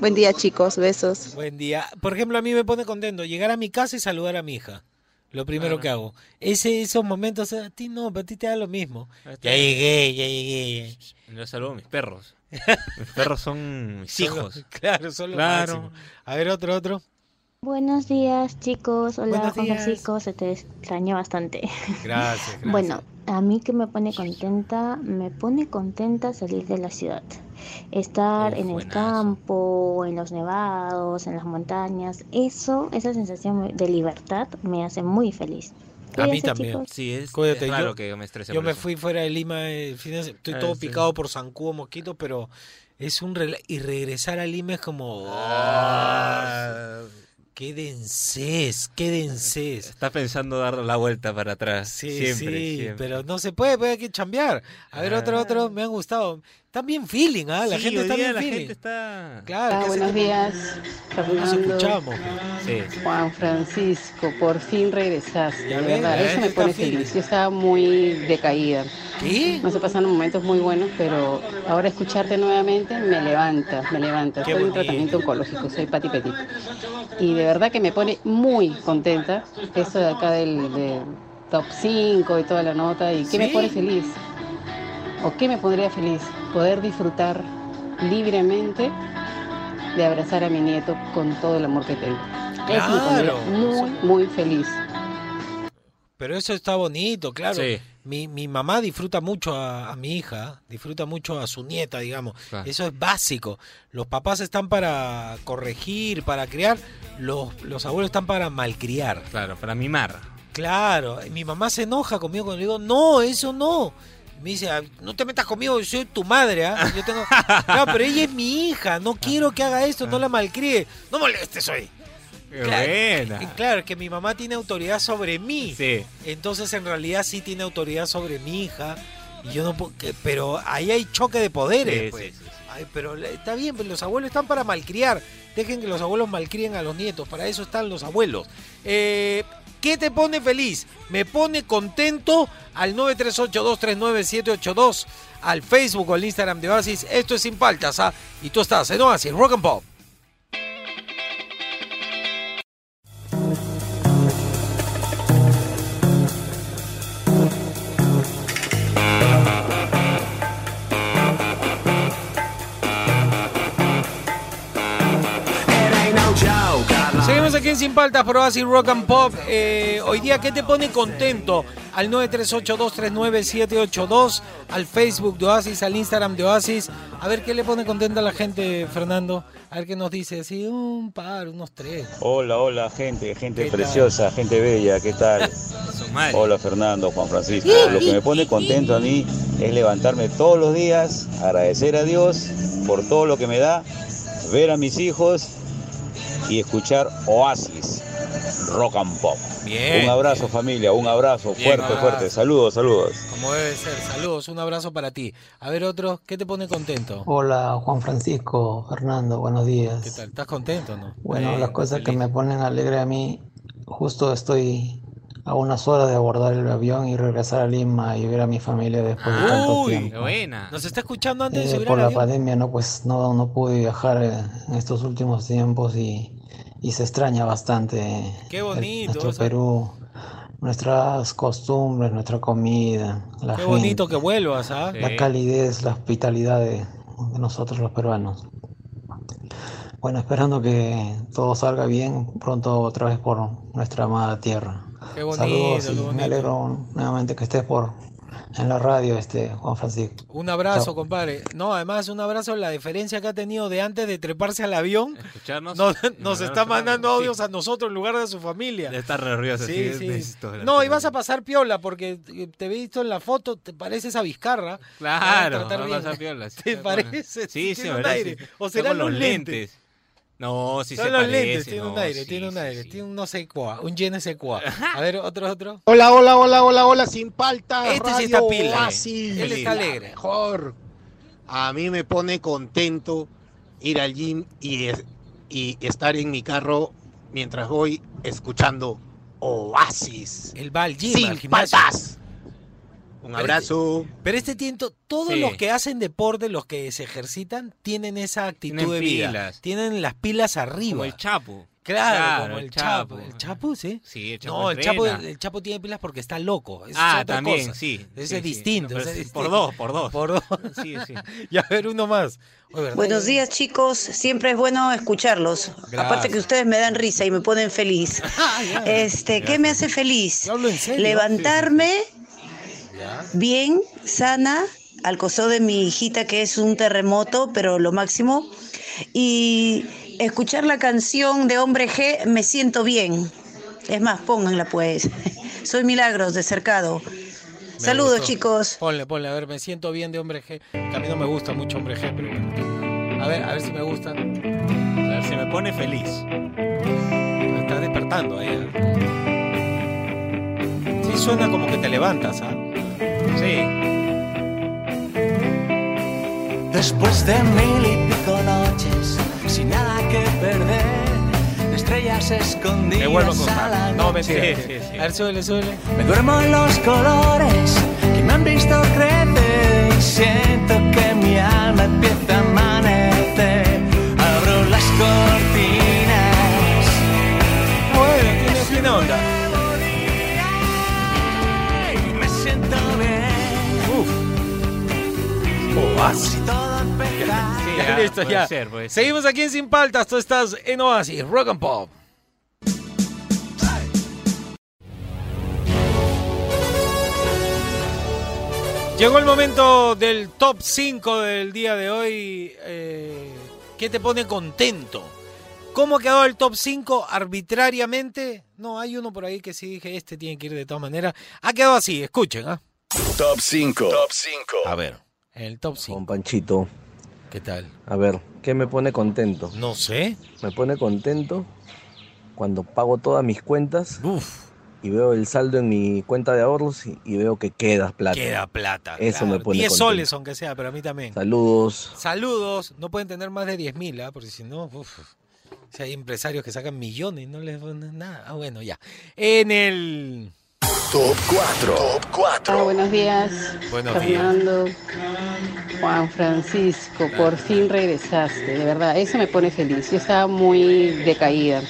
Buen día chicos, besos. Buen día. Por ejemplo, a mí me pone contento llegar a mi casa y saludar a mi hija. Lo primero que hago. Ese, esos momentos, a ti no, pero a ti te da lo mismo. Ya llegué, ya llegué. Yo saludo a mis perros. *laughs* Mis perros son mis hijos. *laughs* claro, son lo Claro. máximo. A ver, otro, otro. Buenos días, chicos. Hola, Buenos Juan días. Francisco. Se te extraña bastante. *laughs* Gracias, gracias. Bueno, a mí que me pone contenta, me pone contenta salir de la ciudad. Estar en el campo, en los nevados, en las montañas. Eso, esa sensación de libertad me hace muy feliz. A mí también. chicos. Sí, es, Cuídate, es raro yo- que me estrese Yo por me eso. fui fuera de Lima, el fin de se- estoy Ah, todo sí. picado por zancudo, mosquito, pero es un rela- y regresar a Lima es como Ah. Qué densez, qué densez. Está pensando dar la vuelta para atrás. Sí, siempre, sí, siempre. pero no se puede, hay que chambear. A ver, otro, otro, me han gustado. Están bien feeling, ¿ah? La Sí, gente hoy está día bien la feeling. gente está... Claro, Ah, que hace buenos días, no nos Fernando. escuchamos. Sí. Juan Francisco, por fin regresaste. Ya de ves, verdad, eso me pone feliz. Yo estaba muy decaída. ¿Qué? No se pasaron momentos muy buenos, pero ahora escucharte nuevamente me levanta, me levanta. Qué Estoy en tratamiento oncológico, soy Pati Petit. Y de verdad que me pone muy contenta esto de acá del, del top 5 y toda la nota. ¿Y qué me pone feliz? ¿O qué me pondría feliz? Poder disfrutar libremente de abrazar a mi nieto con todo el amor que tengo. Eso me Claro. pondría muy, muy feliz. Pero eso está bonito, claro. Sí. Mi, mi mamá disfruta mucho a, a mi hija, disfruta mucho a su nieta, digamos. Claro. Eso es básico. Los papás están para corregir, para criar, los, los abuelos están para malcriar. Claro, para mimar. Claro, mi mamá se enoja conmigo cuando le digo, no, eso no. Me dice, "Ah, no te metas conmigo, yo soy tu madre, ¿ah? Yo tengo... *laughs* Claro, pero ella es mi hija, no quiero que haga esto, no la malcríe. No molestes hoy. Claro, buena. eh, Claro, que mi mamá tiene autoridad sobre mí. Sí. Entonces, en realidad, sí tiene autoridad sobre mi hija. Y yo no puedo. Pero ahí hay choque de poderes. Sí, pues. sí, Ay, pero está bien, pero los abuelos están para malcriar. Dejen que los abuelos malcríen a los nietos. Para eso están los abuelos. Eh, ¿Qué te pone feliz? Me pone contento al 938-239-782, al Facebook o al Instagram de Oasis. Esto es Sin Paltas, ¿ah? Y tú estás en Oasis, Rock and Pop. Aquí en Sin Paltas por Oasis Rock and Pop. Eh, hoy día, ¿qué te pone contento? Al 938-239-782, al Facebook de Oasis, al Instagram de Oasis. A ver qué le pone contento a la gente, Fernando. A ver qué nos dice. Sí, un par, unos tres. Hola, hola, gente, gente preciosa, gente bella, ¿qué tal? Hola, Fernando, Juan Francisco. Lo que me pone contento a mí es levantarme todos los días, agradecer a Dios por todo lo que me da, ver a mis hijos y escuchar Oasis, Rock and Pop. Bien. Un abrazo, familia, un abrazo Bien, fuerte, fuerte. Saludos, saludos. Como debe ser. Saludos, un abrazo para ti. A ver, otro, ¿qué te pone contento? Hola Juan Francisco, Fernando, buenos días. ¿Qué tal? ¿Estás contento o no? Bueno, las cosas que me ponen alegre a mí, justo estoy a unas horas de abordar el avión y regresar a Lima y ver a mi familia después de tanto Uy, tiempo. buena. Nos está escuchando antes de Eh, subir por al la avión. pandemia no pues no, no pude viajar eh, en estos últimos tiempos y, y se extraña bastante Qué el- bonito, nuestro o sea- Perú, nuestras costumbres, nuestra comida, la Qué gente, bonito que vuelvas, ¿ah? la calidez, la hospitalidad de, de nosotros los peruanos. Bueno, esperando que todo salga bien pronto otra vez por nuestra amada tierra. Qué bonito, Saludos qué bonito. me alegro nuevamente que estés por en la radio, este Juan Francisco. Un abrazo, Chao. compadre. No, además un abrazo la diferencia que ha tenido de antes de treparse al avión. Escucharnos. Nos, está mandando audio. audios a nosotros en lugar de a su familia. De estar re orgulloso, Sí, sí, No, y vas a pasar piola porque te he visto en la foto, te pareces a Vizcarra. Claro, a tratar va a piola, sí, *laughs* ¿Te parece? Sí, sí, verdad, aire. sí. O serán los lentes. lentes. No, sí Son se los parece. lentes, tiene un no, aire, sí, tiene un sí, aire, sí. tiene un no sé cuá, un je ne sé cuá. A ver, otro, otro. Hola, hola, hola, hola, hola, sin palta. Este sí Radio está pila, Oasis, él está alegre. Mejor. A mí me pone contento ir al gym y, es- y estar en mi carro mientras voy escuchando Oasis. Él va al gym, Sin al gimnasio. paltas. Un Pero abrazo. este- Pero este tiempo, todos Sí. los que hacen deporte, los que se ejercitan, tienen esa actitud Tienen de vida. pilas. Tienen las pilas arriba. Como el Chapo. Claro, como el Chapo. ¿El Chapo, sí? Sí, el Chapo No, el Chapo, el Chapo tiene pilas porque está loco. Ah, es otra también, cosa. sí, Ese sí, es sí. distinto. No, ese pero es es por distinto. dos, por dos. Por dos. Sí, sí. *laughs* y a ver, uno más. Buenos días chicos, siempre es bueno escucharlos. Aparte que ustedes me dan risa y me ponen feliz. *laughs* Este, ¿qué me hace feliz? serio. Levantarme bien, sana, al costado de mi hijita que es un terremoto, pero lo máximo. Y escuchar la canción de Hombre G, me siento bien. Es más, pónganla pues. *laughs* Soy Milagros de Cercado. Me Saludos gustó. chicos. Ponle, ponle, a ver, me siento bien de hombre G. Que a mí no me gusta mucho hombre G, pero bueno. A ver, a ver si me gusta. A ver, se me pone feliz. Me está despertando ahí. ¿eh? Sí, suena como que te levantas, ¿ah? Sí. Después de mil y pico noches, sin nada que perder, de estrellas escondidas Me vuelvo a a la. No, mentira. A ver, súbele, súbele. Me duermo en los colores listo, puede ya. ser, puede ser. Seguimos aquí en Sin Paltas. Tú estás en Oasis, Rock and Pop. Llegó el momento del top 5 del día de hoy. Eh, ¿Qué te pone contento? ¿Cómo ha quedado el top 5 arbitrariamente? No, hay uno por ahí que sí dije, este tiene que ir de todas maneras. Ha quedado así, escuchen, ¿ah? Top 5. Top 5. A ver, el top 5. Con Panchito. ¿Qué tal? A ver, ¿qué me pone contento? No sé. Me pone contento cuando pago todas mis cuentas y veo el saldo en mi cuenta de ahorros y, y veo que queda plata. Queda plata. Eso claro. me pone 10 contento. soles, aunque sea, pero a mí también. Saludos. Saludos. No pueden tener más de 10 mil, ¿ah? porque si no, uf, si hay empresarios que sacan millones no les ponen nada. Ah, bueno, ya. En el. Top 4. Top 4. Ah, buenos días. Buenos Fernando, Juan Francisco, por fin regresaste, de verdad, eso me pone feliz. Yo estaba muy decaída.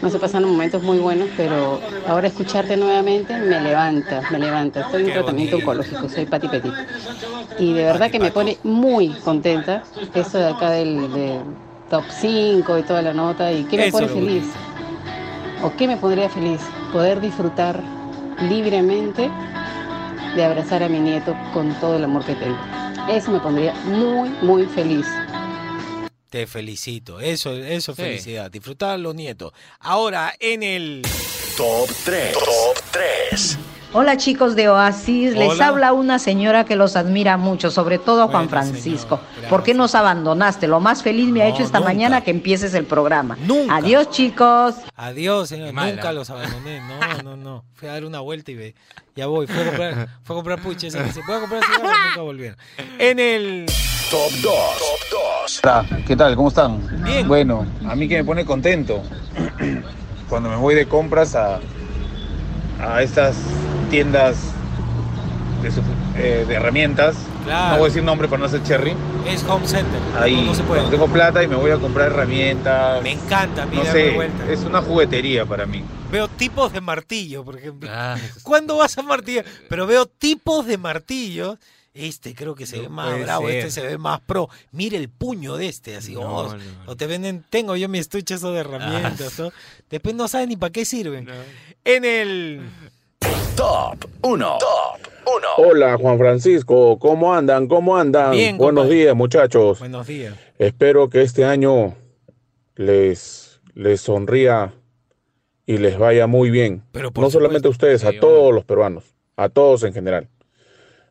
No se pasaron momentos muy buenos, pero ahora escucharte nuevamente me levanta, me levanta. Estoy en tratamiento bonito. oncológico, soy Pati Petit. Y de verdad que me pone muy contenta eso de acá del, de top 5 y toda la nota. ¿Y qué me Eso pone feliz? ¿O qué me pondría feliz? Poder disfrutar libremente de abrazar a mi nieto con todo el amor que tengo. Eso me pondría muy, muy feliz. Te felicito. Eso, eso es Sí. felicidad. Disfrutar a los nietos. Ahora, en el. Top 3. Top 3. Hola chicos de Oasis, les habla una señora que los admira mucho, sobre todo a Juan Francisco. ¿Por qué nos abandonaste? Lo más feliz me ha hecho esta nunca. mañana que empieces el programa. Nunca. Adiós chicos. Adiós, señor. Nunca los abandoné. No, no, no. Fui a dar una vuelta y ve. Ya voy. Fue a comprar, fue a comprar puches. y dice, ¿puedo comprar cigarros? Nunca volvieron. En el. Top 2. Top 2. Hola, ¿qué tal? ¿Cómo están? Bien. Bueno, a mí que me pone contento *clears throat* cuando me voy de compras a, a estas tiendas de, su- eh, de herramientas. Claro. No voy a decir nombre para no hacer cherry. Es Home Center. Ahí, No se puede. cuando tengo plata y me voy a comprar herramientas. Me encanta, No mira, darme sé, vuelta. es una juguetería para mí. Veo tipos de martillo, por ejemplo. Ah, *laughs* ¿Cuándo vas a martillar? Pero veo tipos de martillos. Este creo que se No ve más bravo, ser. este se ve más pro. Mire el puño de este, así. No, oh, no, O te venden, tengo yo mi estuche eso de herramientas. Ah. ¿no? Después no saben ni para qué sirven. En el. Top 1. Top 1. Hola Juan Francisco, ¿cómo andan? ¿Cómo andan? Bien, Buenos compadre. días muchachos. Buenos días. Espero que este año les, les sonría y les vaya muy bien. Pero no solamente a ustedes, a todos los peruanos, a todos en general.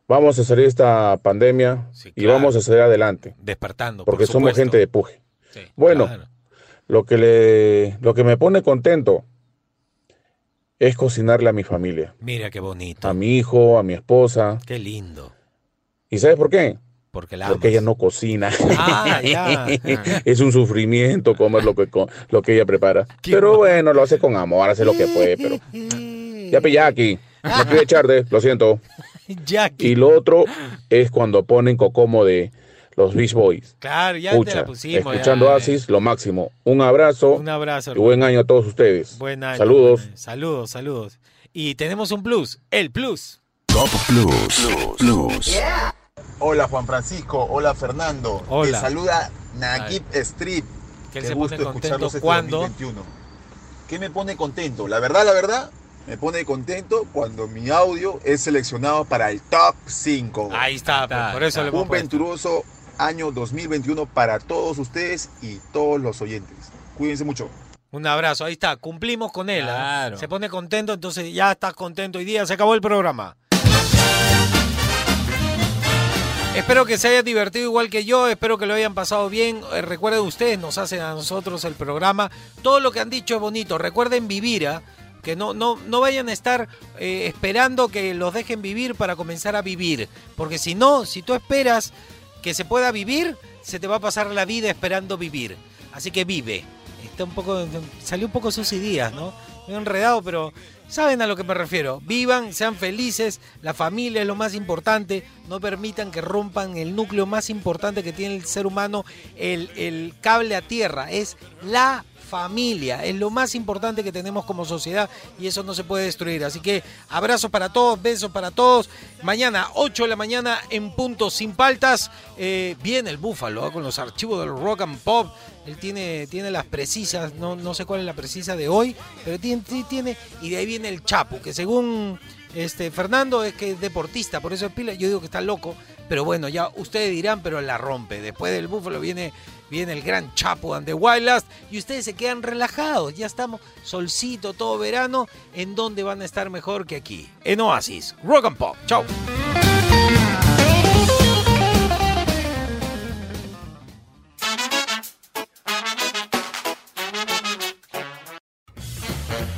Vamos a salir de esta pandemia y claro. vamos a salir adelante, Despertando. porque por somos gente de puje. Sí, Bueno, claro. lo que le, lo que me pone contento es cocinarle a mi familia, Mira qué bonito. a mi hijo, a mi esposa. Qué lindo. ¿Y sabes por qué? Porque la Porque ella no cocina. Ah, ya. *laughs* es un sufrimiento comer lo que, lo que ella prepara. *laughs* Pero bueno, lo hace con amor, hace lo que puede, pero... *laughs* Ya Pillaki, me pide echarle, lo siento. *laughs* Jackie. Y lo otro es cuando ponen Cocomo de los Beach Boys. Claro, ya te la pusimos. ya. escuchando Oasis, lo máximo. Un abrazo. Un abrazo, Y buen año a todos ustedes. Buen año. Saludos. buen año. Saludos, saludos. Y tenemos un plus, el plus. Top Plus. Plus. Hola Juan Francisco, hola Fernando. Hola. Te saluda Nagib Street. Que él Qué se gusto pone contento escucharlos este cuando- 2021. ¿Qué me pone contento? La verdad, la verdad, me pone contento cuando mi audio es seleccionado para el top 5. Ahí está, pues, por eso le hemos Un venturoso año 2021 para todos ustedes y todos los oyentes. Cuídense mucho. Un abrazo, ahí está, cumplimos con él. ¿ah? Se pone contento, entonces ya estás contento hoy día, se acabó el programa. Espero que se haya divertido igual que yo, espero que lo hayan pasado bien. Eh, recuerden ustedes, nos hacen a nosotros el programa. Todo lo que han dicho es bonito. Recuerden vivir, ¿ah? Que no, no, no vayan a estar eh, esperando que los dejen vivir para comenzar a vivir. Porque si no, si tú esperas que se pueda vivir, se te va a pasar la vida esperando vivir. Así que vive. Está un poco, salió un poco sus ideas, ¿no? Medio enredado, pero saben a lo que me refiero. Vivan, sean felices, la familia es lo más importante. No permitan que rompan el núcleo más importante que tiene el ser humano, el, el cable a tierra. Es la familia. Es lo más importante que tenemos como sociedad y eso no se puede destruir. Así que abrazos para todos, besos para todos. Mañana, 8 de la mañana, en punto sin paltas. Eh, viene el Búfalo ¿ah? con los archivos del rock and pop. Él tiene, tiene las precisas, no, no sé cuál es la precisa de hoy, pero tiene, tiene. Y de ahí viene el Chapo, que según este, Fernando es que es deportista, por eso es pila. Yo digo que está loco, pero bueno, ya ustedes dirán, pero la rompe. Después del Búfalo viene, viene el gran Chapo and the y ustedes se quedan relajados. Ya estamos solcito todo verano. ¿En dónde van a estar mejor que aquí? En Oasis, Rock and Pop. Chao.